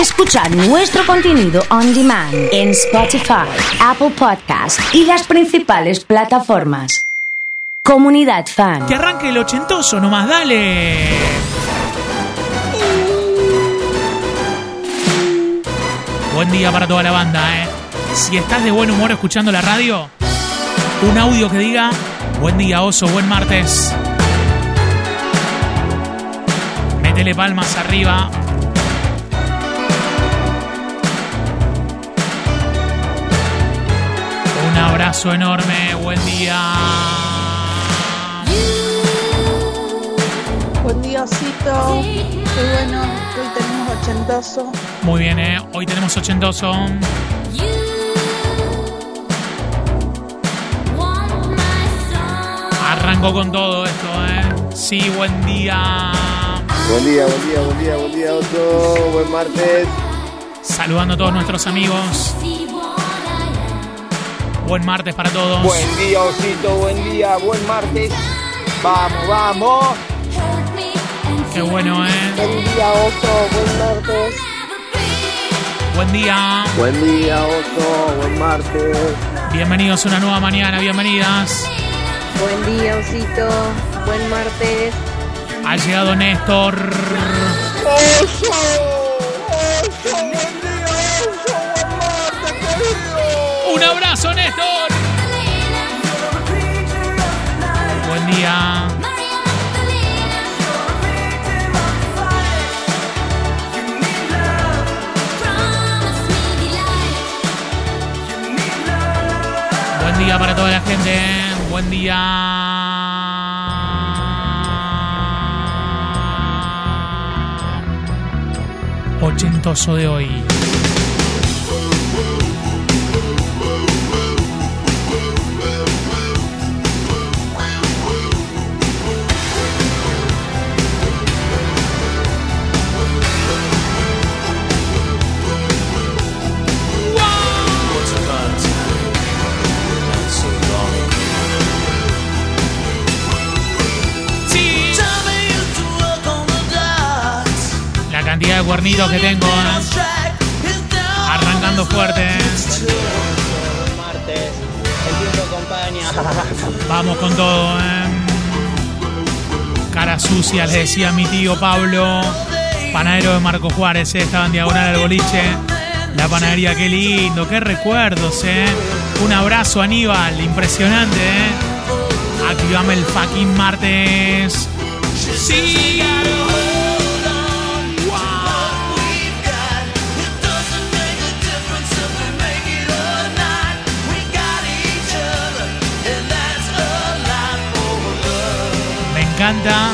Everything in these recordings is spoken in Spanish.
escuchar nuestro contenido on demand en Spotify, Apple Podcast y las principales plataformas. Comunidad Fan. Que arranque el ochentoso, nomás dale. Buen día para toda la banda, ¿eh? Si estás de buen humor escuchando la radio, un audio que diga Buen día, oso, buen martes. Métele palmas arriba. Abrazo enorme, buen día. Buen día, Osito. Qué bueno, hoy tenemos ochentoso. Muy bien, ¿eh? Hoy tenemos ochentoso. Arrancó con todo esto, ¿eh? Sí, buen día. Buen día, buen día, buen día, buen día, Otto. Buen martes. Saludando a todos nuestros amigos. Buen martes para todos. Buen día, Osito. Buen día, buen martes. Vamos, vamos. Qué bueno, ¿eh? Buen día, Oso. Buen martes. Buen día. Buen día, Oso. Buen martes. Bienvenidos a una nueva mañana, bienvenidas. Buen día, Osito. Buen martes. Ha llegado Néstor. Oso. Abrazo, Néstor. Buen día. Buen día para toda la gente. Buen día. Ochentoso de hoy. Cuernitos que tengo. Arrancando fuerte. Vamos con todo, ¿eh? Cara sucia, les decía mi tío Pablo, panadero de Marco Juárez, ¿eh? estaba en diagonal al boliche. La panadería, qué lindo, qué recuerdos, ¿eh? Un abrazo, Aníbal, impresionante, ¿eh? Activame el fucking martes. Encanta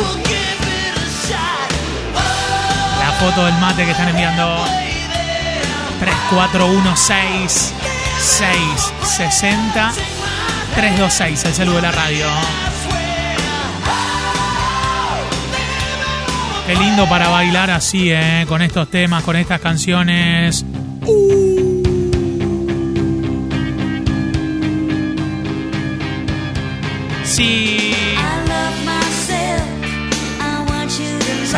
la foto del mate que están enviando. 3416 660 326, el saludo de la radio. Qué lindo para bailar así, ¿eh? con estos temas, con estas canciones. Sí.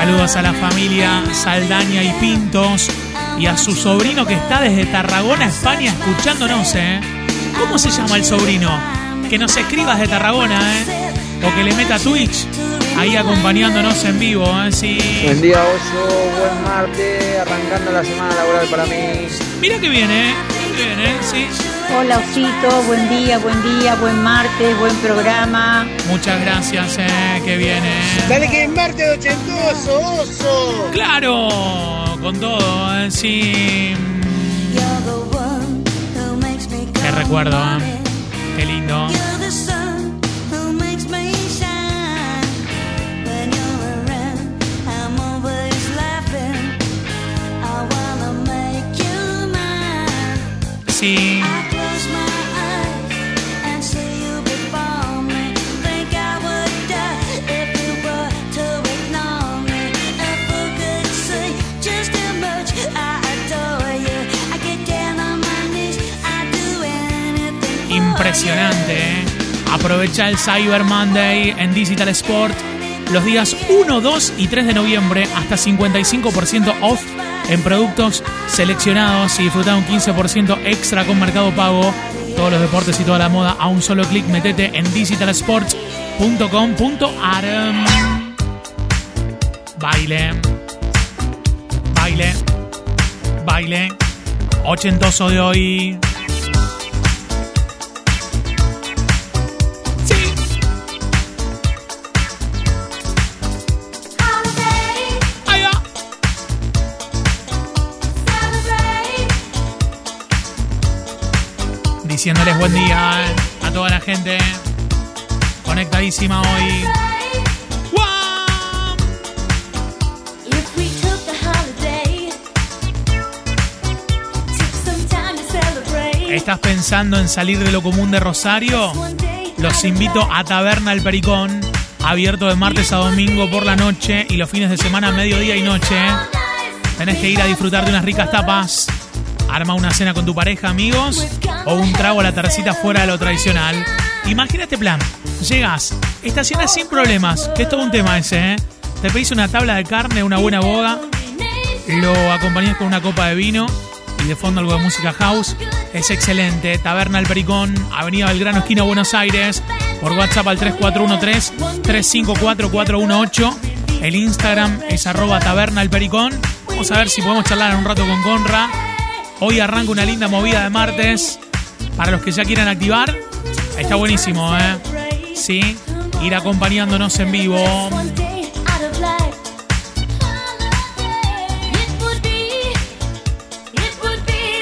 Saludos a la familia Saldaña y Pintos y a su sobrino que está desde Tarragona, España, escuchándonos, ¿eh? ¿Cómo se llama el sobrino? Que nos escriba desde Tarragona, ¿eh? O que le meta Twitch ahí acompañándonos en vivo, ¿eh? Sí. Buen día, Oso. Buen martes. Arrancando la semana laboral para mí. Mira que viene, ¿eh? Bien, ¿eh? Sí. Hola Osito, buen día, buen día, buen martes, buen programa. Muchas gracias, ¿eh? Que viene. Dale que es martes ochentoso, Oso. Claro, con todo, ¿eh? Sí. Qué recuerdo, ¿eh? Qué lindo. Sí. Impresionante, ¿eh? Aprovecha el Cyber Monday en Digital Sport los días 1, 2 y 3 de noviembre hasta 55% off en productos seleccionados y disfrutar un 15% extra con Mercado Pago. Todos los deportes y toda la moda a un solo clic. Metete en digitalsports.com.ar. Baile. Baile. Baile. Ochentoso de hoy. Diciéndoles buen día eh, a toda la gente conectadísima hoy. ¿Estás pensando en salir de lo común de Rosario? Los invito a Taberna El Pericón, abierto de martes a domingo por la noche y los fines de semana mediodía y noche. Tenés que ir a disfrutar de unas ricas tapas, arma una cena con tu pareja, amigos, o un trago a la tercita fuera de lo tradicional. Imagina este plan. Llegas, estacionas sin problemas, que es todo un tema ese, ¿eh? Te pedís una tabla de carne, una buena boga, lo acompañás con una copa de vino y de fondo algo de música house. Es excelente. Taberna El Pericón, Avenida Belgrano, esquina Buenos Aires. Por WhatsApp al 3413-354-418. El Instagram es arroba taberna El Pericón. Vamos a ver si podemos charlar un rato con Conra. Hoy arranca una linda movida de martes. Para los que ya quieran activar, está buenísimo, ¿eh? Sí, ir acompañándonos en vivo.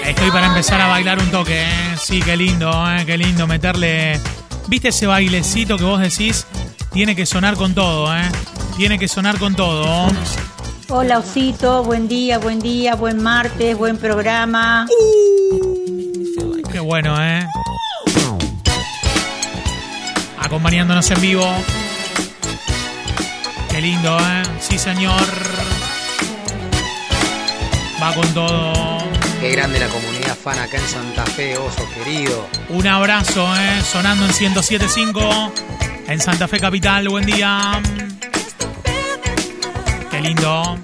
Estoy para empezar a bailar un toque, ¿eh? Sí, qué lindo, ¿eh? Qué lindo meterle... ¿Viste ese bailecito que vos decís? Tiene que sonar con todo, ¿eh? Tiene que sonar con todo. Hola Osito, buen día, buen día, buen martes, buen programa. Qué bueno, ¿eh? Acompañándonos en vivo. Qué lindo, ¿eh? Sí, señor. Va con todo. Qué grande la comunidad fan acá en Santa Fe, oso querido. Un abrazo, ¿eh? Sonando en 107.5 en Santa Fe Capital. Buen día. Lindo.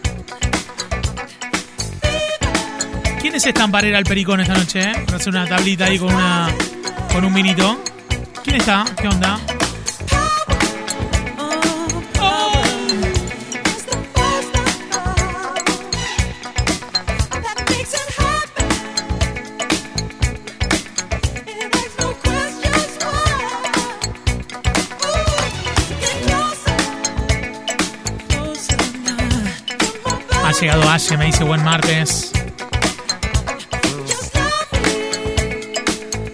¿Quiénes están para ir al Pericón esta noche? Eh? Para hacer una tablita ahí con una con un vinito. ¿Quién está? ¿Qué onda? Llegado Ashe, me dice buen martes.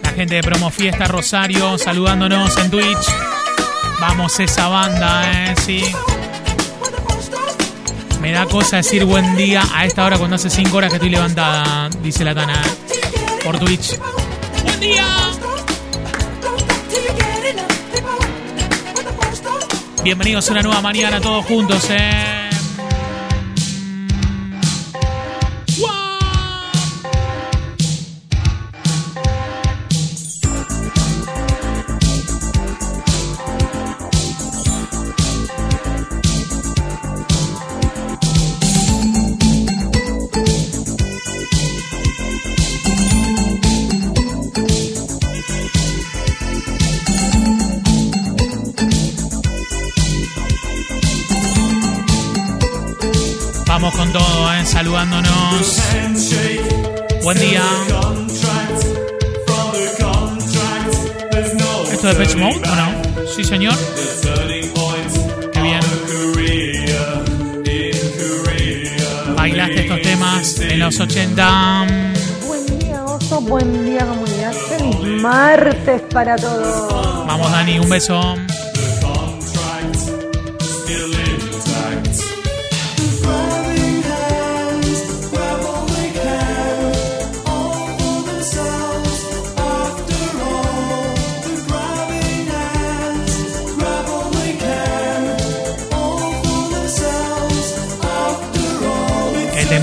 La gente de Promo Fiesta Rosario saludándonos en Twitch. Vamos esa banda, eh, sí. Me da cosa decir buen día a esta hora cuando hace 5 horas que estoy levantada, dice la Tana. eh, Por Twitch. ¡Buen día! Bienvenidos a una nueva mañana todos juntos, eh. Vamos con todo, eh, saludándonos. Buen día. ¿Esto de Pitch Mode o no? Sí, señor. Qué bien. Bailaste estos temas en los 80. Buen día, oso. Buen día, comunidad. Feliz martes para todos. Vamos, Dani, un beso.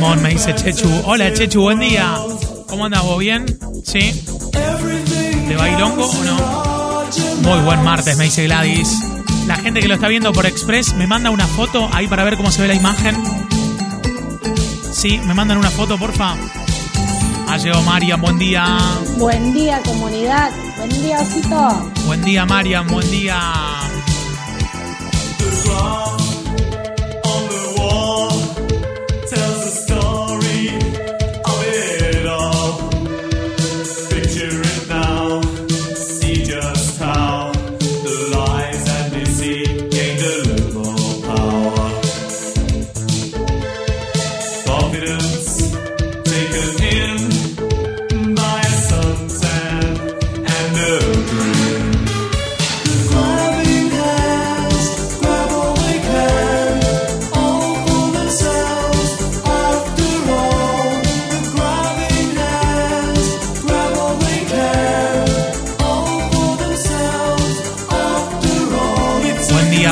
Temón, me dice Chechu. Hola, Chechu, buen día. ¿Cómo andas vos? ¿Bien? ¿Sí? ¿De bailongo o no? Muy buen martes, me dice Gladys. La gente que lo está viendo por Express me manda una foto ahí para ver cómo se ve la imagen. Sí, me mandan una foto, porfa. Ha llegado Marian, buen día. Buen día, comunidad. Buen día, Osito. Buen día, Marian, buen día.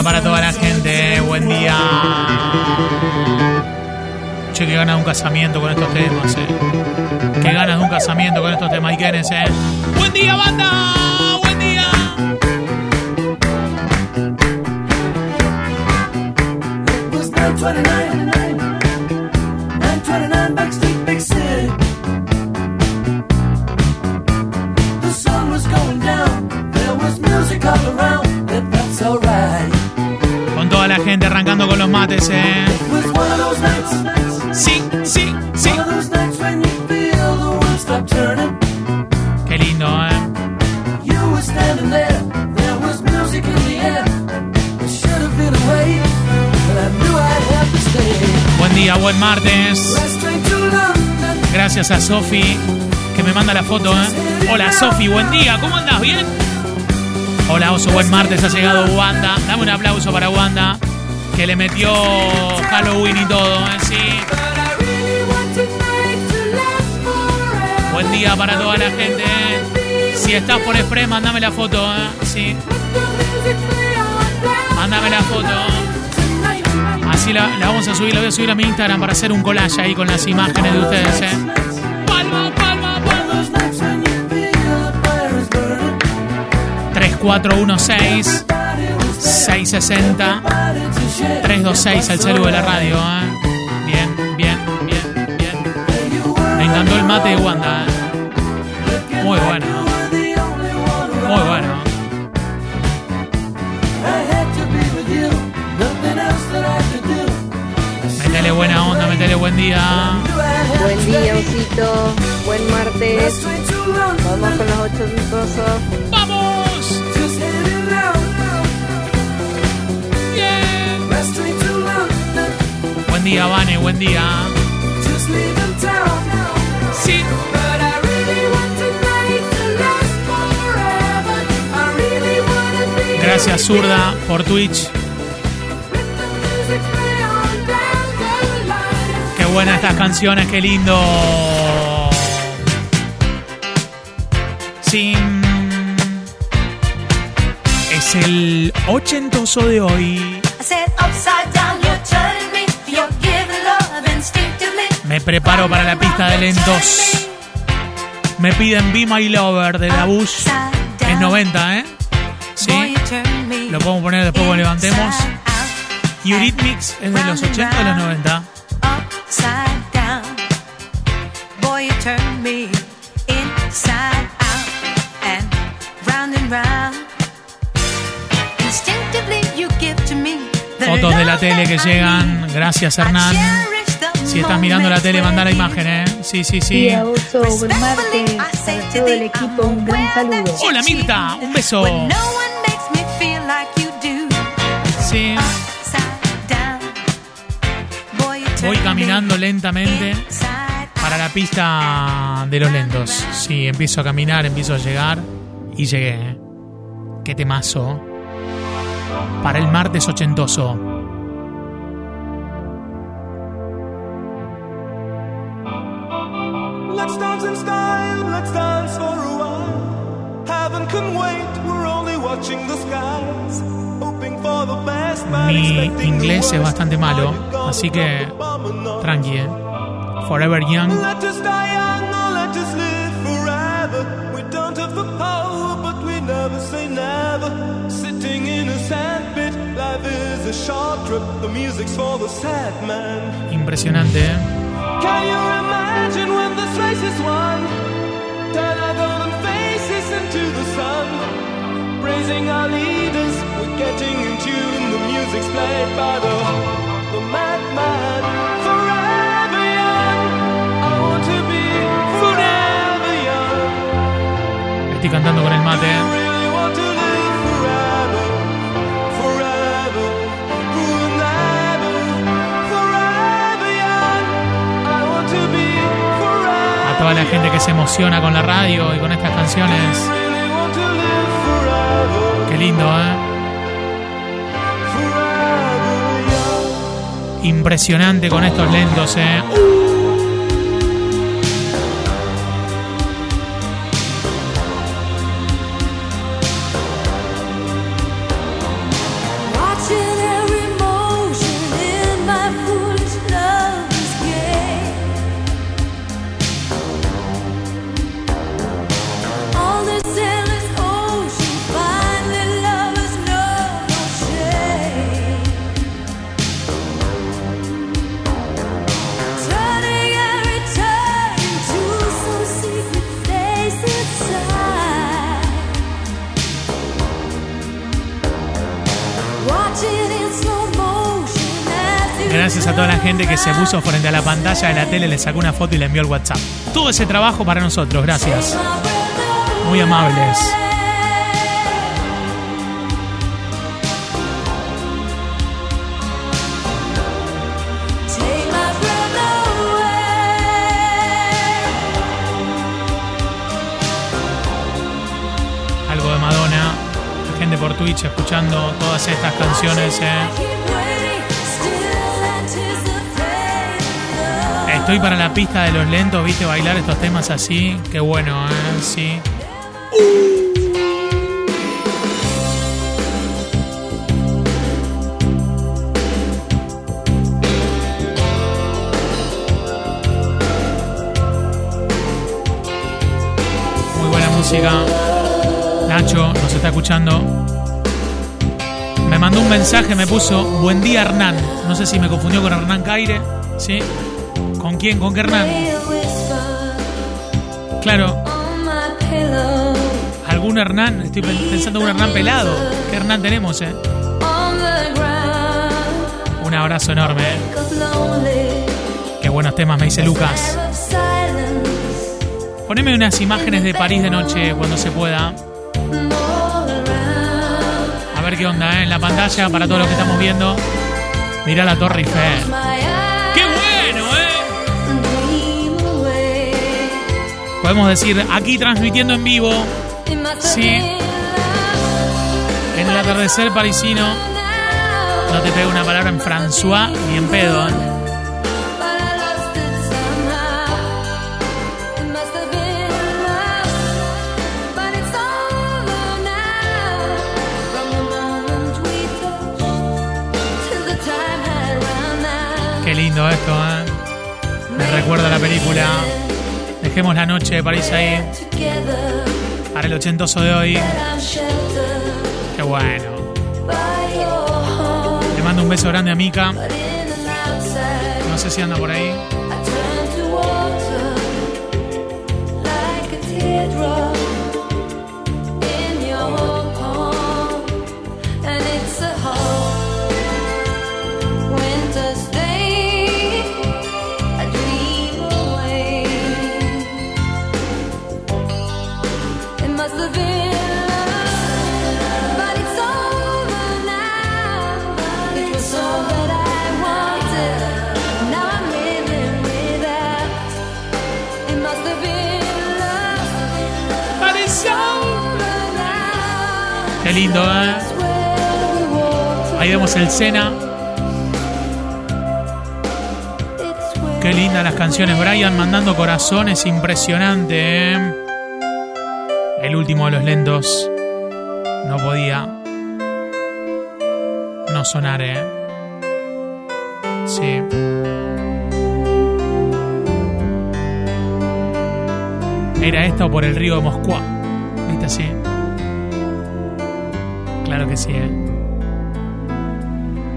Para toda la gente, buen día. Che, que ganas de un casamiento con estos temas, eh. Que ganas de un casamiento con estos temas, Ikenes, eh. Buen día, banda, buen día. Gente arrancando con los mates, eh. Sí, sí, sí. Qué lindo, eh. Buen día, buen martes. Gracias a Sofi que me manda la foto, ¿eh? Hola Sofi, buen día, ¿cómo andas? ¿Bien? Hola Oso, buen martes, ha llegado Wanda. Dame un aplauso para Wanda, que le metió Halloween y todo, ¿eh? Sí. Buen día para toda la gente, ¿eh? Si estás por Express, mándame la foto, ¿eh? Sí. Mándame la foto. Así la, la vamos a subir, la voy a subir a mi Instagram para hacer un collage ahí con las imágenes de ustedes, ¿eh? Palma, palma, palma. Those nights when you feel the fire is burning. 3416 660 326 al celu de la radio, ¿eh? Bien, bien, bien, bien. Me encantó el mate de Wanda, ¿eh? Muy bueno, muy bueno. Métele buena onda, métele buen día. Buen día, Osito. Buen martes. Vamos con los ocho ricosos. Día, Vane, buen día. Sí. Gracias, Zurda, por Twitch. Qué buenas estas canciones, qué lindo. Sí. Es el ochentoso de hoy. Preparo para la pista de lentos. Me piden Be My Lover de la Bush. Es 90, ¿eh? Sí. Lo podemos poner después cuando levantemos. Eurythmics es de los 80 o los 90. upside down. Boy, you turn me inside out and round and round. Instinctively, you give to me the Fotos de la tele que llegan. Gracias, Hernán. Si estás mirando la tele, manda la imagen, ¿eh? Sí, sí, sí. Día, Oso, buen martes. Para todo el equipo, un gran saludo. Hola, Mirta. Un beso. Sí. Voy caminando me lentamente para la pista de los lentos. Sí, empiezo a caminar, empiezo a llegar y llegué. ¿eh? Qué temazo. Para el martes ochentoso. Mi inglés es bastante malo, así que tranqui, ¿eh? Forever Young. Impresionante, ¿eh? Can you imagine when this race is won? Turn our golden faces into the sun. Praising our leaders, we're getting in tune. The music's played by the, the madman. Forever young, I want to be forever young. Estoy cantando con el mate. Toda la gente que se emociona con la radio y con estas canciones. Qué lindo, ¿eh? Impresionante con estos lentos, ¿eh? Se puso frente a la pantalla de la tele, le sacó una foto y le envió el WhatsApp. Todo ese trabajo para nosotros, gracias. Muy amables. Algo de Madonna. La gente por Twitch escuchando todas estas canciones, ¿eh? Estoy para la pista de los lentos, viste, bailar estos temas así. Qué bueno, ¿eh? Sí. Muy buena música. Nacho nos está escuchando. Me mandó un mensaje, me puso Buen día Hernán. No sé si me confundió con Hernán Caire. ¿Sí? ¿Con quién? ¿Con qué Hernán? Claro, algún Hernán. Estoy pen- pensando en un Hernán pelado. ¿Qué Hernán tenemos, eh? Un abrazo enorme, eh. Qué buenos temas me dice Lucas. Poneme unas imágenes de París de noche cuando se pueda. A ver qué onda, ¿eh? En la pantalla para todos los que estamos viendo. Mirá la Torre Eiffel. Podemos decir, aquí transmitiendo en vivo, Sí. en el atardecer parisino. No te pego una palabra en François ni en pedo, ¿eh? Qué lindo esto, ¿eh? Me recuerda a la película Dejemos la noche de París ahí para el ochentoso de hoy. Qué bueno. Le mando un beso grande a Mika. No sé si anda por ahí. Lindo, ¿eh? Ahí vemos el Sena. Qué lindas las canciones. Brian mandando corazones. Impresionante, ¿eh? El último de los lentos. No podía no sonar, ¿eh? Sí. Era esto por el río de Moscú. ¿Viste así? Claro que sí, ¿eh?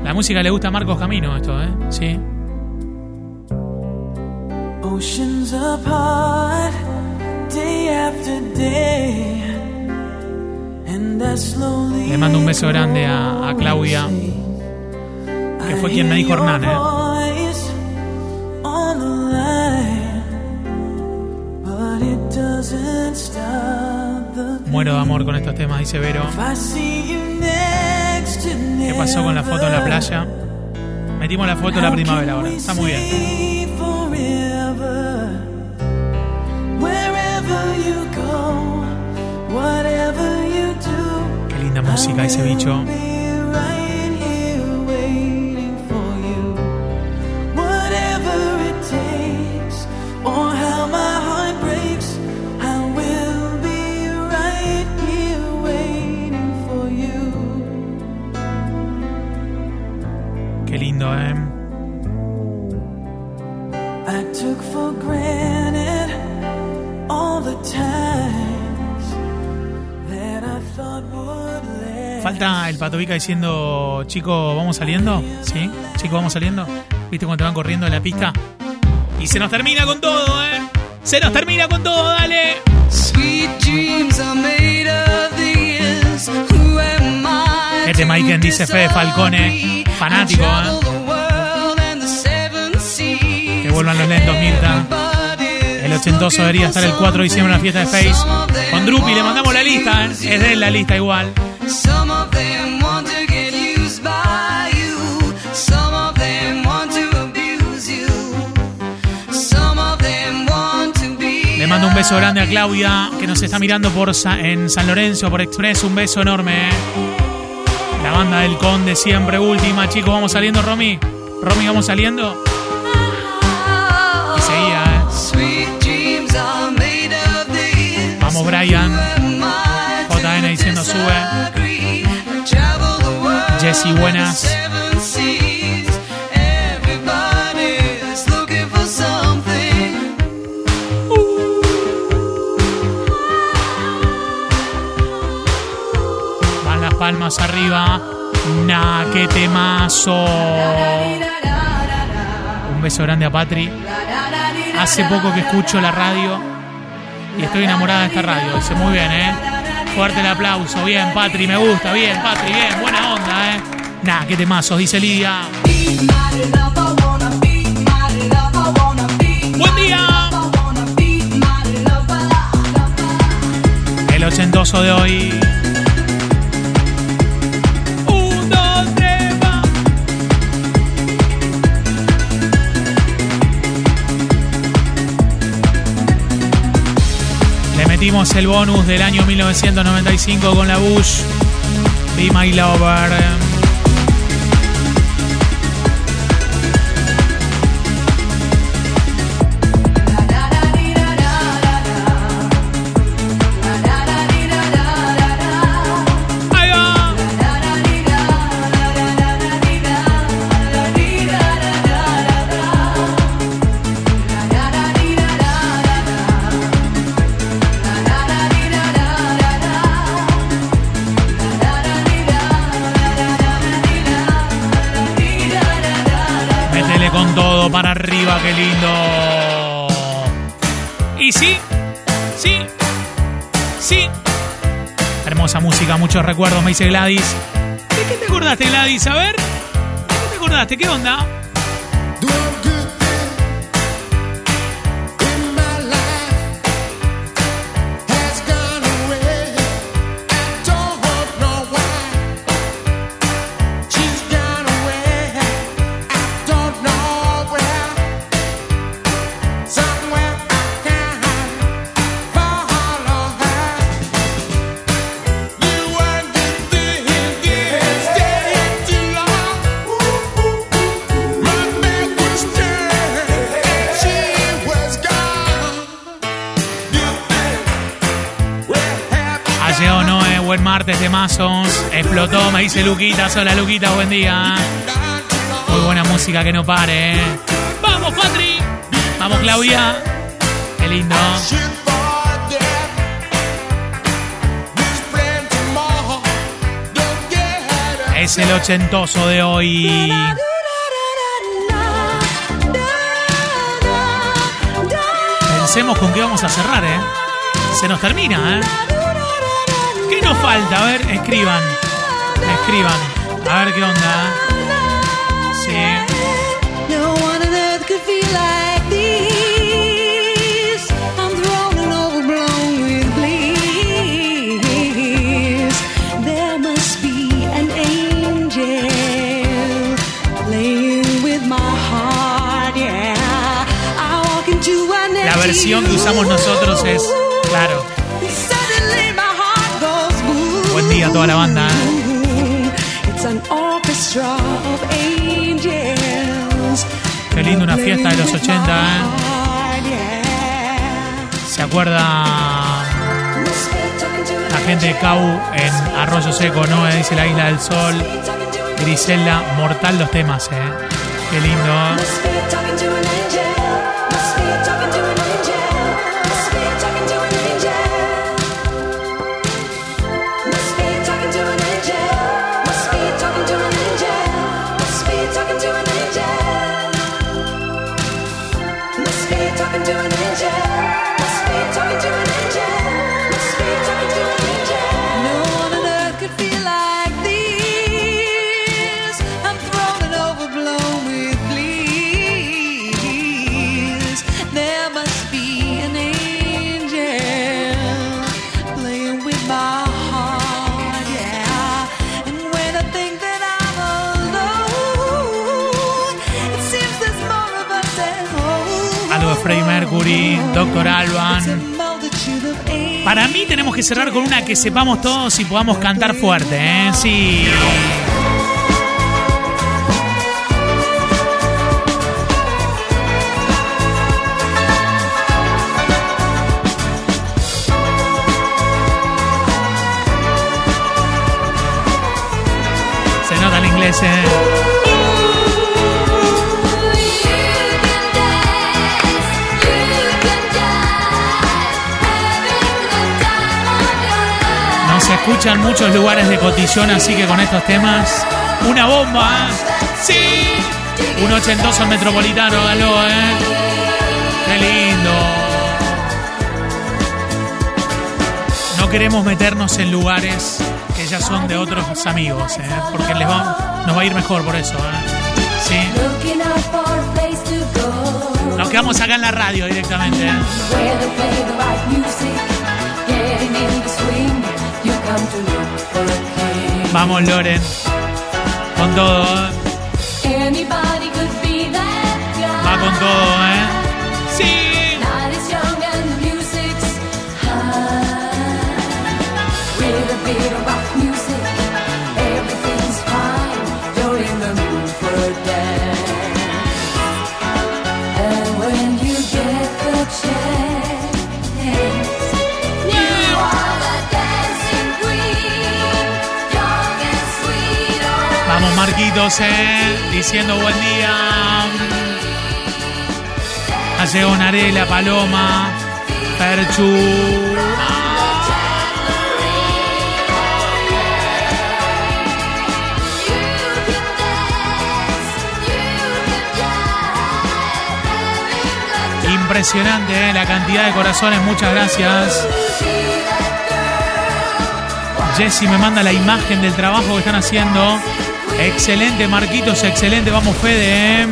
La música le gusta a Marcos Camino, esto, ¿eh? Sí. Oceans apart, day after day. Le mando un beso grande a, a Claudia, que fue quien me dijo Hernán, ¿eh? but it doesn't stop Muero de amor con estos temas, dice Vero. ¿Qué pasó con la foto en la playa? Metimos la foto de la primavera ahora. Está muy bien. Qué linda música ese bicho. Patovica diciendo, chico, ¿vamos saliendo? ¿Sí? Chico, ¿vamos saliendo? ¿Viste cuando te van corriendo en la pista? Y se nos termina con todo, ¿eh? Se nos termina con todo, dale. Sweet dreams are made of these. Who am I? Este Maiken dice Fede Falcone, fanático, ¿eh? Que vuelvan los lentos, Mirta. El ochentoso debería estar el 4 de diciembre en la fiesta de Face. Con Drupi le mandamos la lista, ¿eh? Es de la lista igual. Mando un beso grande a Claudia, que nos está mirando por Sa- en San Lorenzo, por Express. Un beso enorme, ¿eh? La banda del Conde, siempre última. Chicos, vamos saliendo, Romy. Romy, vamos saliendo. Y seguía, ¿eh? Vamos, Brian. JN diciendo sube. Jessy, buenas. Arriba. Nah, qué temazo. Un beso grande a Patri. Hace poco que escucho la radio y estoy enamorada de esta radio. Dice muy bien, ¿eh? Fuerte el aplauso. Bien, Patri, me gusta. Bien, Patri, bien. Buena onda, ¿eh? Nah, qué temazos, dice Lidia. Buen día. El ochentoso de hoy. Le metimos el bonus del año 1995 con la Bush. Be My Lover. Para arriba, qué lindo. Y sí, sí, sí. Hermosa música, muchos recuerdos, me dice Gladys. ¿De qué te acordaste, Gladys? A ver, ¿de qué te acordaste? ¿Qué onda? Buen martes de mazos. Explotó, me dice Luquita. Hola Luquita, buen día. Muy buena música que no pare. ¿eh? ¡Vamos, Patri! ¡Vamos, Claudia! ¡Qué lindo! Es el ochentoso de hoy. hacemos con qué vamos a cerrar, ¿eh? Se nos termina, ¿eh? ¿Qué nos falta? A ver, escriban. Escriban. A ver qué onda. Sí. La versión que usamos nosotros es, claro. A toda la banda, ¿eh? It's an orchestra of angels. Qué lindo una fiesta de los 80, ¿eh? ¿Se acuerda la gente de Cau en Arroyo Seco, no? Eh, Dice la Isla del Sol. Griselda, mortal los temas, ¿eh? Qué lindo. Freddie Mercury, a Alban. Para mí tenemos que cerrar con una que sepamos todos y podamos cantar fuerte, ¿eh? Sí. Se nota el inglés, ¿eh? No se escuchan muchos lugares de cotillón, así que con estos temas, una bomba. ¿eh? Sí. Un ochentoso metropolitano, aló, ¿eh? Qué lindo. No queremos meternos en lugares que ya son de otros amigos, ¿eh? Porque les va, nos va a ir mejor por eso, ¿eh? Sí. Nos quedamos acá en la radio directamente, ¿eh? Vamos, Loren. Con todo, ¿eh? Va con todo, ¿eh? Sí. Vamos, Marquitos, ¿eh? Diciendo buen día. Ha llegado Narela, Paloma, Perchu. Impresionante, ¿eh? La cantidad de corazones, muchas gracias. Jessy me manda la imagen del trabajo que están haciendo. Excelente, Marquitos, excelente. Vamos, Fede. ¿eh?